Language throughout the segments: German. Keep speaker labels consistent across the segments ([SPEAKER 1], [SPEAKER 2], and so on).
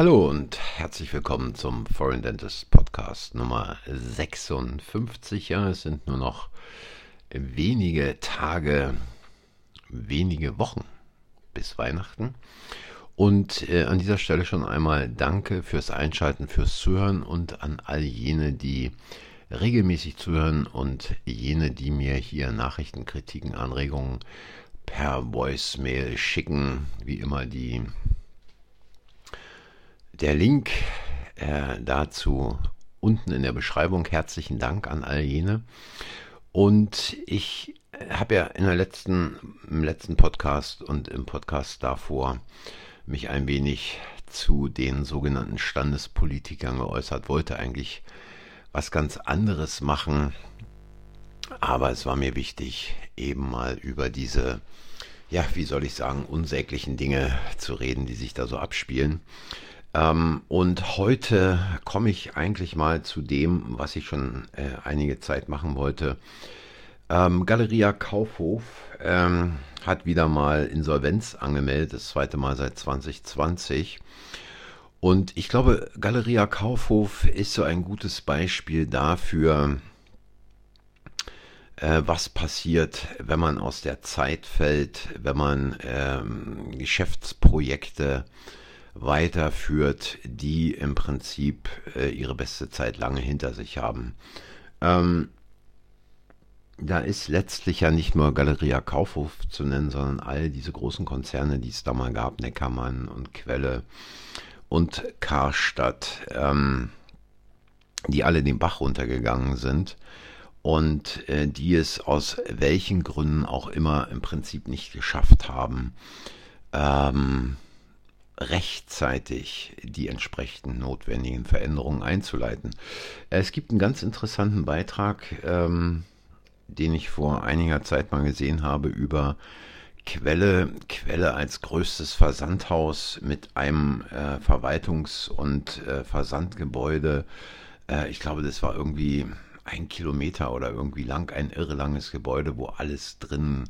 [SPEAKER 1] Hallo und herzlich willkommen zum Foreign Dentist Podcast Nummer 56. Ja, es sind nur noch wenige Tage, wenige Wochen bis Weihnachten. Und äh, an dieser Stelle schon einmal danke fürs Einschalten, fürs Zuhören und an all jene, die regelmäßig zuhören und jene, die mir hier Nachrichten, Kritiken, Anregungen per Voicemail schicken. Wie immer die der Link äh, dazu unten in der Beschreibung. Herzlichen Dank an all jene. Und ich habe ja in der letzten, im letzten Podcast und im Podcast davor mich ein wenig zu den sogenannten Standespolitikern geäußert, wollte eigentlich was ganz anderes machen, aber es war mir wichtig, eben mal über diese, ja, wie soll ich sagen, unsäglichen Dinge zu reden, die sich da so abspielen. Ähm, und heute komme ich eigentlich mal zu dem, was ich schon äh, einige Zeit machen wollte. Ähm, Galeria Kaufhof ähm, hat wieder mal Insolvenz angemeldet, das zweite Mal seit 2020. Und ich glaube, Galeria Kaufhof ist so ein gutes Beispiel dafür, äh, was passiert, wenn man aus der Zeit fällt, wenn man ähm, Geschäftsprojekte weiterführt, die im Prinzip äh, ihre beste Zeit lange hinter sich haben. Ähm, da ist letztlich ja nicht nur Galeria Kaufhof zu nennen, sondern all diese großen Konzerne, die es da mal gab, Neckermann und Quelle und Karstadt, ähm, die alle den Bach runtergegangen sind und äh, die es aus welchen Gründen auch immer im Prinzip nicht geschafft haben, ähm, rechtzeitig die entsprechenden notwendigen Veränderungen einzuleiten. Es gibt einen ganz interessanten Beitrag, ähm, den ich vor einiger Zeit mal gesehen habe über Quelle, Quelle als größtes Versandhaus mit einem äh, Verwaltungs- und äh, Versandgebäude. Äh, ich glaube, das war irgendwie ein Kilometer oder irgendwie lang, ein irre langes Gebäude, wo alles drin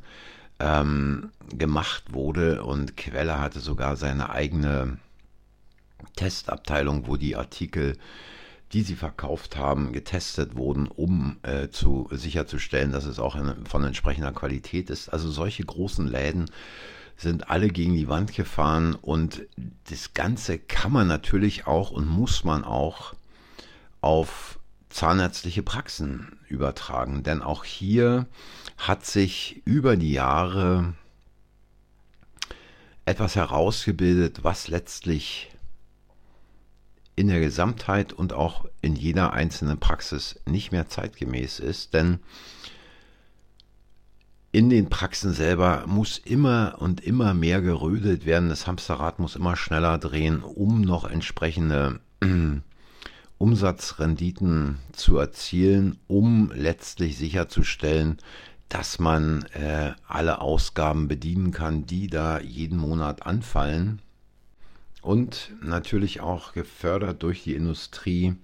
[SPEAKER 1] ähm, gemacht wurde und Quelle hatte sogar seine eigene Testabteilung, wo die Artikel, die sie verkauft haben, getestet wurden, um äh, zu sicherzustellen, dass es auch eine, von entsprechender Qualität ist. Also solche großen Läden sind alle gegen die Wand gefahren und das Ganze kann man natürlich auch und muss man auch auf zahnärztliche Praxen übertragen. Denn auch hier hat sich über die Jahre etwas herausgebildet, was letztlich in der Gesamtheit und auch in jeder einzelnen Praxis nicht mehr zeitgemäß ist, denn in den Praxen selber muss immer und immer mehr gerödelt werden. Das Hamsterrad muss immer schneller drehen, um noch entsprechende Umsatzrenditen zu erzielen, um letztlich sicherzustellen, dass man äh, alle Ausgaben bedienen kann, die da jeden Monat anfallen. Und natürlich auch gefördert durch die Industrie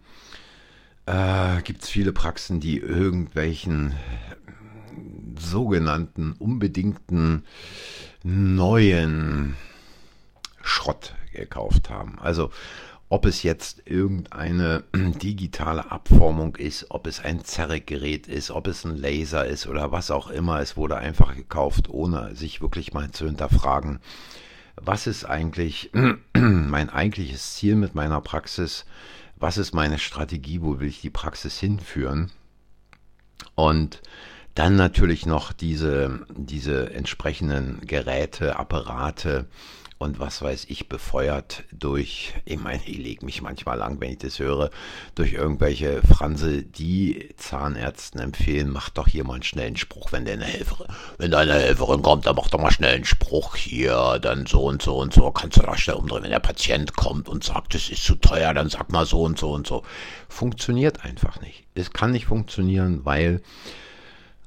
[SPEAKER 1] äh, gibt es viele Praxen, die irgendwelchen sogenannten unbedingten neuen Schrott gekauft haben. Also ob es jetzt irgendeine digitale Abformung ist, ob es ein Zerrgerät ist, ob es ein Laser ist oder was auch immer. Es wurde einfach gekauft, ohne sich wirklich mal zu hinterfragen, was ist eigentlich mein eigentliches Ziel mit meiner Praxis, was ist meine Strategie, wo will ich die Praxis hinführen. Und dann natürlich noch diese, diese entsprechenden Geräte, Apparate, und was weiß ich, befeuert durch, ich meine, ich lege mich manchmal lang, wenn ich das höre, durch irgendwelche Franse, die Zahnärzten empfehlen, mach doch hier mal einen schnellen Spruch, wenn deine Helferin, wenn deine Helferin kommt, dann mach doch mal schnell einen Spruch hier, dann so und so und so, kannst du da schnell umdrehen. Wenn der Patient kommt und sagt, es ist zu teuer, dann sag mal so und so und so. Funktioniert einfach nicht. Es kann nicht funktionieren, weil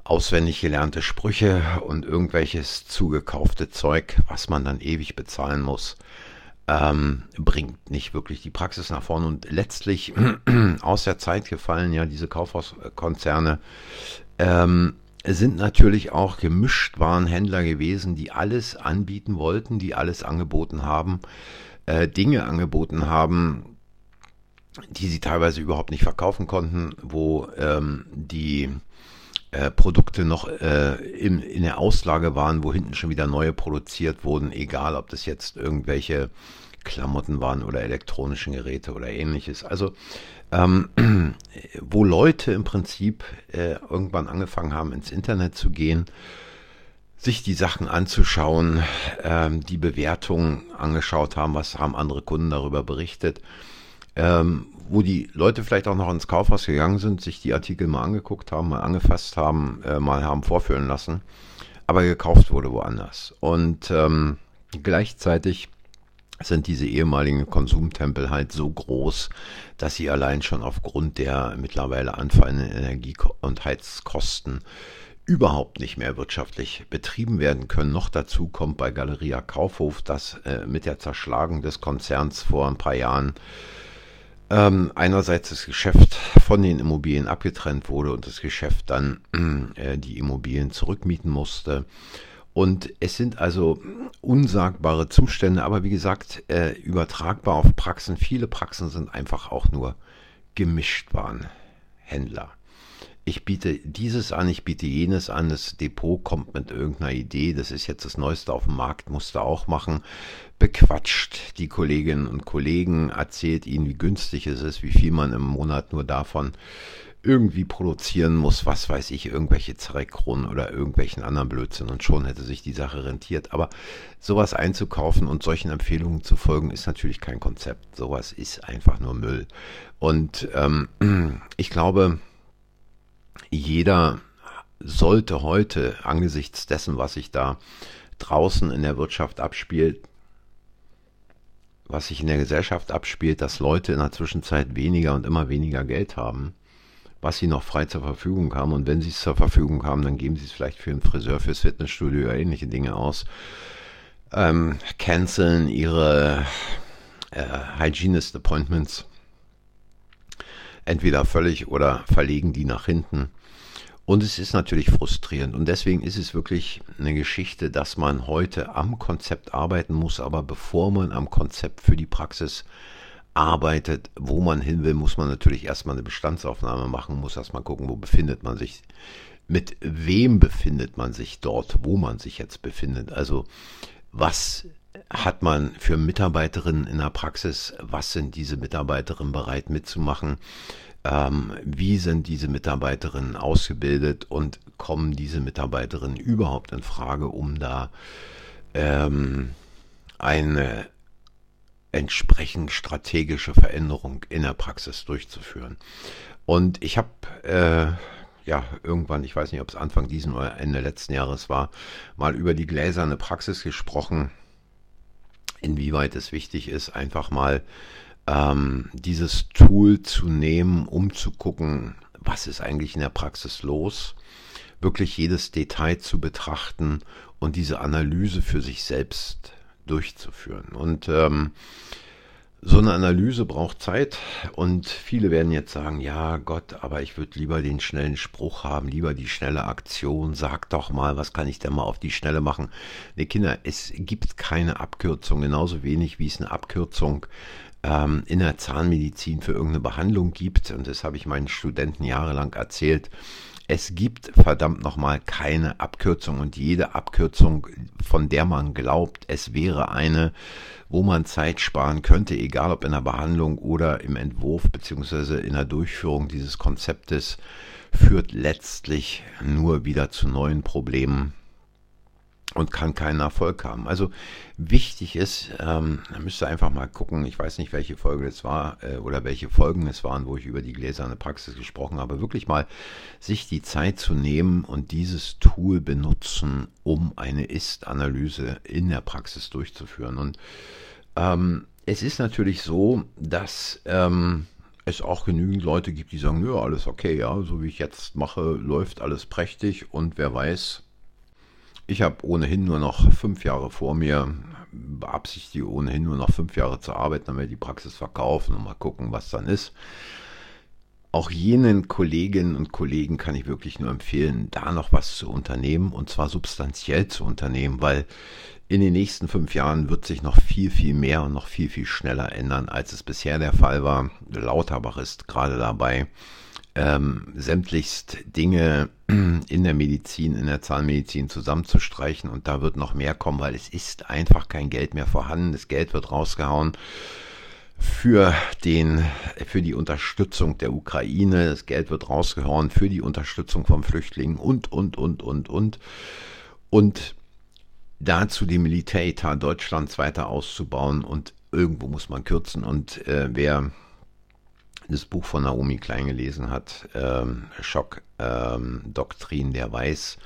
[SPEAKER 1] auswendig gelernte Sprüche und irgendwelches zugekaufte Zeug, was man dann ewig bezahlen muss, ähm, bringt nicht wirklich die Praxis nach vorne und letztlich aus der Zeit gefallen ja diese Kaufhauskonzerne ähm, sind natürlich auch gemischt waren Händler gewesen, die alles anbieten wollten, die alles angeboten haben äh, Dinge angeboten haben, die sie teilweise überhaupt nicht verkaufen konnten, wo ähm, die äh, Produkte noch äh, in, in der Auslage waren, wo hinten schon wieder neue produziert wurden, egal ob das jetzt irgendwelche Klamotten waren oder elektronischen Geräte oder ähnliches. Also ähm, wo Leute im Prinzip äh, irgendwann angefangen haben, ins Internet zu gehen, sich die Sachen anzuschauen, ähm, die Bewertungen angeschaut haben, was haben andere Kunden darüber berichtet, ähm, wo die Leute vielleicht auch noch ins Kaufhaus gegangen sind, sich die Artikel mal angeguckt haben, mal angefasst haben, äh, mal haben vorführen lassen, aber gekauft wurde woanders. Und ähm, gleichzeitig sind diese ehemaligen Konsumtempel halt so groß, dass sie allein schon aufgrund der mittlerweile anfallenden Energie- und Heizkosten überhaupt nicht mehr wirtschaftlich betrieben werden können. Noch dazu kommt bei Galeria Kaufhof, dass äh, mit der Zerschlagung des Konzerns vor ein paar Jahren ähm, einerseits das Geschäft von den Immobilien abgetrennt wurde und das Geschäft dann äh, die Immobilien zurückmieten musste. Und es sind also unsagbare Zustände, aber wie gesagt, äh, übertragbar auf Praxen. Viele Praxen sind einfach auch nur Gemischtwarenhändler ich biete dieses an, ich biete jenes an, das Depot kommt mit irgendeiner Idee, das ist jetzt das Neueste auf dem Markt, musst du auch machen, bequatscht die Kolleginnen und Kollegen, erzählt ihnen, wie günstig es ist, wie viel man im Monat nur davon irgendwie produzieren muss, was weiß ich, irgendwelche Zerrekronen oder irgendwelchen anderen Blödsinn und schon hätte sich die Sache rentiert. Aber sowas einzukaufen und solchen Empfehlungen zu folgen, ist natürlich kein Konzept. Sowas ist einfach nur Müll. Und ähm, ich glaube, jeder sollte heute angesichts dessen, was sich da draußen in der Wirtschaft abspielt, was sich in der Gesellschaft abspielt, dass Leute in der Zwischenzeit weniger und immer weniger Geld haben, was sie noch frei zur Verfügung haben. Und wenn sie es zur Verfügung haben, dann geben sie es vielleicht für einen Friseur, fürs Fitnessstudio oder ähnliche Dinge aus. Ähm, canceln ihre äh, Hygienist Appointments entweder völlig oder verlegen die nach hinten. Und es ist natürlich frustrierend. Und deswegen ist es wirklich eine Geschichte, dass man heute am Konzept arbeiten muss. Aber bevor man am Konzept für die Praxis arbeitet, wo man hin will, muss man natürlich erstmal eine Bestandsaufnahme machen, muss erstmal gucken, wo befindet man sich. Mit wem befindet man sich dort, wo man sich jetzt befindet? Also was hat man für Mitarbeiterinnen in der Praxis? Was sind diese Mitarbeiterinnen bereit mitzumachen? Ähm, wie sind diese Mitarbeiterinnen ausgebildet und kommen diese Mitarbeiterinnen überhaupt in Frage, um da ähm, eine entsprechend strategische Veränderung in der Praxis durchzuführen. Und ich habe äh, ja irgendwann, ich weiß nicht, ob es Anfang diesen oder Ende letzten Jahres war, mal über die gläserne Praxis gesprochen, inwieweit es wichtig ist, einfach mal ähm, dieses Tool zu nehmen, um zu gucken, was ist eigentlich in der Praxis los, wirklich jedes Detail zu betrachten und diese Analyse für sich selbst durchzuführen. Und ähm, so eine Analyse braucht Zeit und viele werden jetzt sagen, ja Gott, aber ich würde lieber den schnellen Spruch haben, lieber die schnelle Aktion, sag doch mal, was kann ich denn mal auf die Schnelle machen? Ne Kinder, es gibt keine Abkürzung, genauso wenig wie es eine Abkürzung ähm, in der Zahnmedizin für irgendeine Behandlung gibt, und das habe ich meinen Studenten jahrelang erzählt, es gibt verdammt nochmal keine Abkürzung. Und jede Abkürzung, von der man glaubt, es wäre eine, wo man Zeit sparen könnte, egal ob in der Behandlung oder im Entwurf beziehungsweise in der Durchführung dieses Konzeptes, führt letztlich nur wieder zu neuen Problemen und kann keinen Erfolg haben. Also wichtig ist, ähm, müsst ihr einfach mal gucken, ich weiß nicht, welche Folge es war äh, oder welche Folgen es waren, wo ich über die gläserne Praxis gesprochen habe, wirklich mal sich die Zeit zu nehmen und dieses Tool benutzen, um eine Ist-Analyse in der Praxis durchzuführen. Und ähm, es ist natürlich so, dass ähm, es auch genügend Leute gibt, die sagen, ja, alles okay, ja, so wie ich jetzt mache, läuft alles prächtig und wer weiß, ich habe ohnehin nur noch fünf Jahre vor mir, beabsichtige ohnehin nur noch fünf Jahre zu arbeiten, ich die Praxis verkaufen und mal gucken, was dann ist. auch jenen Kolleginnen und Kollegen kann ich wirklich nur empfehlen, da noch was zu unternehmen und zwar substanziell zu unternehmen, weil in den nächsten fünf Jahren wird sich noch viel, viel mehr und noch viel, viel schneller ändern, als es bisher der Fall war. Lauterbach ist gerade dabei, ähm, sämtlichst Dinge in der Medizin, in der Zahnmedizin zusammenzustreichen und da wird noch mehr kommen, weil es ist einfach kein Geld mehr vorhanden. Das Geld wird rausgehauen für den, für die Unterstützung der Ukraine. Das Geld wird rausgehauen für die Unterstützung von Flüchtlingen und, und, und, und, und. Und dazu den Militäretat Deutschlands weiter auszubauen und irgendwo muss man kürzen. Und äh, wer das Buch von Naomi Klein gelesen hat, ähm, Schock-Doktrin, ähm, der weiß,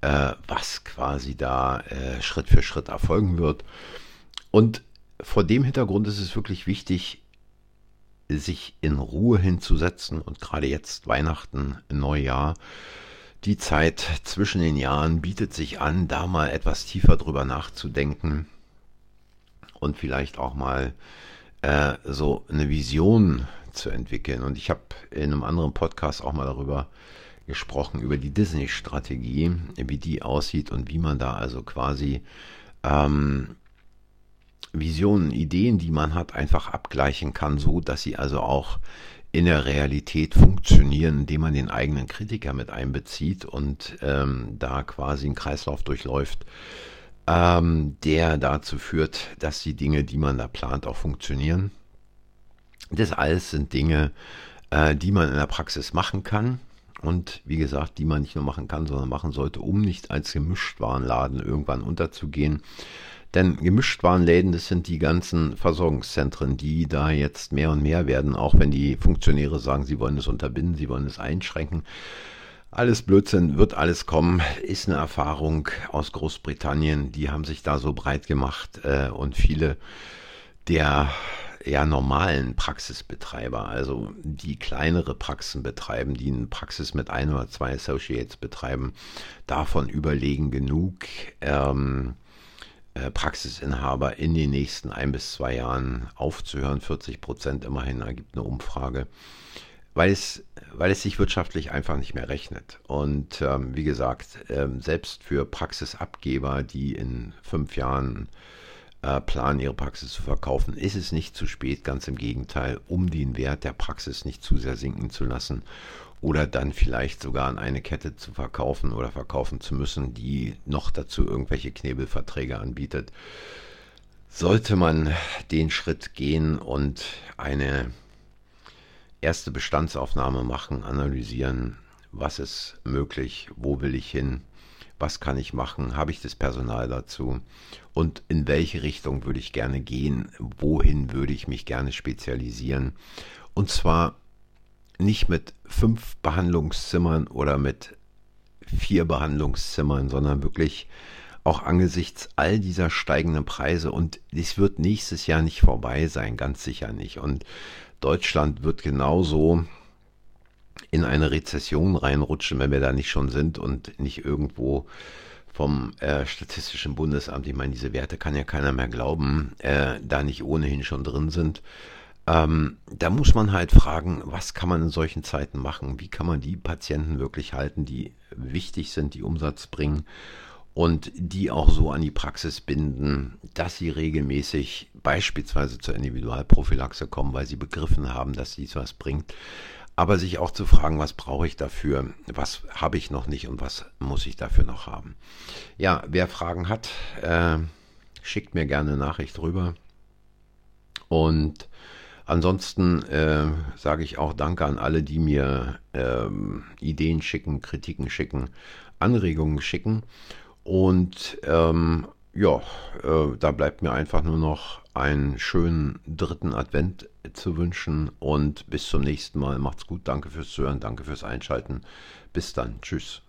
[SPEAKER 1] äh, was quasi da äh, Schritt für Schritt erfolgen wird. Und vor dem Hintergrund ist es wirklich wichtig, sich in Ruhe hinzusetzen und gerade jetzt Weihnachten, Neujahr, die Zeit zwischen den Jahren bietet sich an, da mal etwas tiefer drüber nachzudenken und vielleicht auch mal äh, so eine Vision zu entwickeln. Und ich habe in einem anderen Podcast auch mal darüber gesprochen, über die Disney-Strategie, wie die aussieht und wie man da also quasi ähm, Visionen, Ideen, die man hat, einfach abgleichen kann, so dass sie also auch in der Realität funktionieren, indem man den eigenen Kritiker mit einbezieht und ähm, da quasi einen Kreislauf durchläuft, ähm, der dazu führt, dass die Dinge, die man da plant, auch funktionieren. Das alles sind Dinge, äh, die man in der Praxis machen kann und wie gesagt, die man nicht nur machen kann, sondern machen sollte, um nicht als Gemischtwarenladen irgendwann unterzugehen. Denn Gemischtwarenläden, das sind die ganzen Versorgungszentren, die da jetzt mehr und mehr werden, auch wenn die Funktionäre sagen, sie wollen es unterbinden, sie wollen es einschränken. Alles Blödsinn, wird alles kommen, ist eine Erfahrung aus Großbritannien. Die haben sich da so breit gemacht äh, und viele der ja normalen Praxisbetreiber, also die kleinere Praxen betreiben, die eine Praxis mit ein oder zwei Associates betreiben, davon überlegen genug. Ähm, äh, Praxisinhaber in den nächsten ein bis zwei Jahren aufzuhören. 40 Prozent immerhin ergibt eine Umfrage, weil es, weil es sich wirtschaftlich einfach nicht mehr rechnet. Und ähm, wie gesagt, ähm, selbst für Praxisabgeber, die in fünf Jahren äh, planen, ihre Praxis zu verkaufen, ist es nicht zu spät. Ganz im Gegenteil, um den Wert der Praxis nicht zu sehr sinken zu lassen oder dann vielleicht sogar an eine Kette zu verkaufen oder verkaufen zu müssen, die noch dazu irgendwelche Knebelverträge anbietet, sollte man den Schritt gehen und eine erste Bestandsaufnahme machen, analysieren, was ist möglich, wo will ich hin, was kann ich machen, habe ich das Personal dazu und in welche Richtung würde ich gerne gehen, wohin würde ich mich gerne spezialisieren. Und zwar nicht mit fünf Behandlungszimmern oder mit vier Behandlungszimmern, sondern wirklich auch angesichts all dieser steigenden Preise und es wird nächstes Jahr nicht vorbei sein, ganz sicher nicht. Und Deutschland wird genauso in eine Rezession reinrutschen, wenn wir da nicht schon sind und nicht irgendwo vom äh, Statistischen Bundesamt, ich meine, diese Werte kann ja keiner mehr glauben, äh, da nicht ohnehin schon drin sind. Ähm, da muss man halt fragen, was kann man in solchen Zeiten machen? Wie kann man die Patienten wirklich halten, die wichtig sind, die Umsatz bringen und die auch so an die Praxis binden, dass sie regelmäßig beispielsweise zur Individualprophylaxe kommen, weil sie begriffen haben, dass dies was bringt. Aber sich auch zu fragen, was brauche ich dafür, was habe ich noch nicht und was muss ich dafür noch haben. Ja, wer Fragen hat, äh, schickt mir gerne eine Nachricht rüber. Und Ansonsten äh, sage ich auch Danke an alle, die mir ähm, Ideen schicken, Kritiken schicken, Anregungen schicken. Und ähm, ja, äh, da bleibt mir einfach nur noch einen schönen dritten Advent zu wünschen und bis zum nächsten Mal. Macht's gut, danke fürs Zuhören, danke fürs Einschalten. Bis dann, tschüss.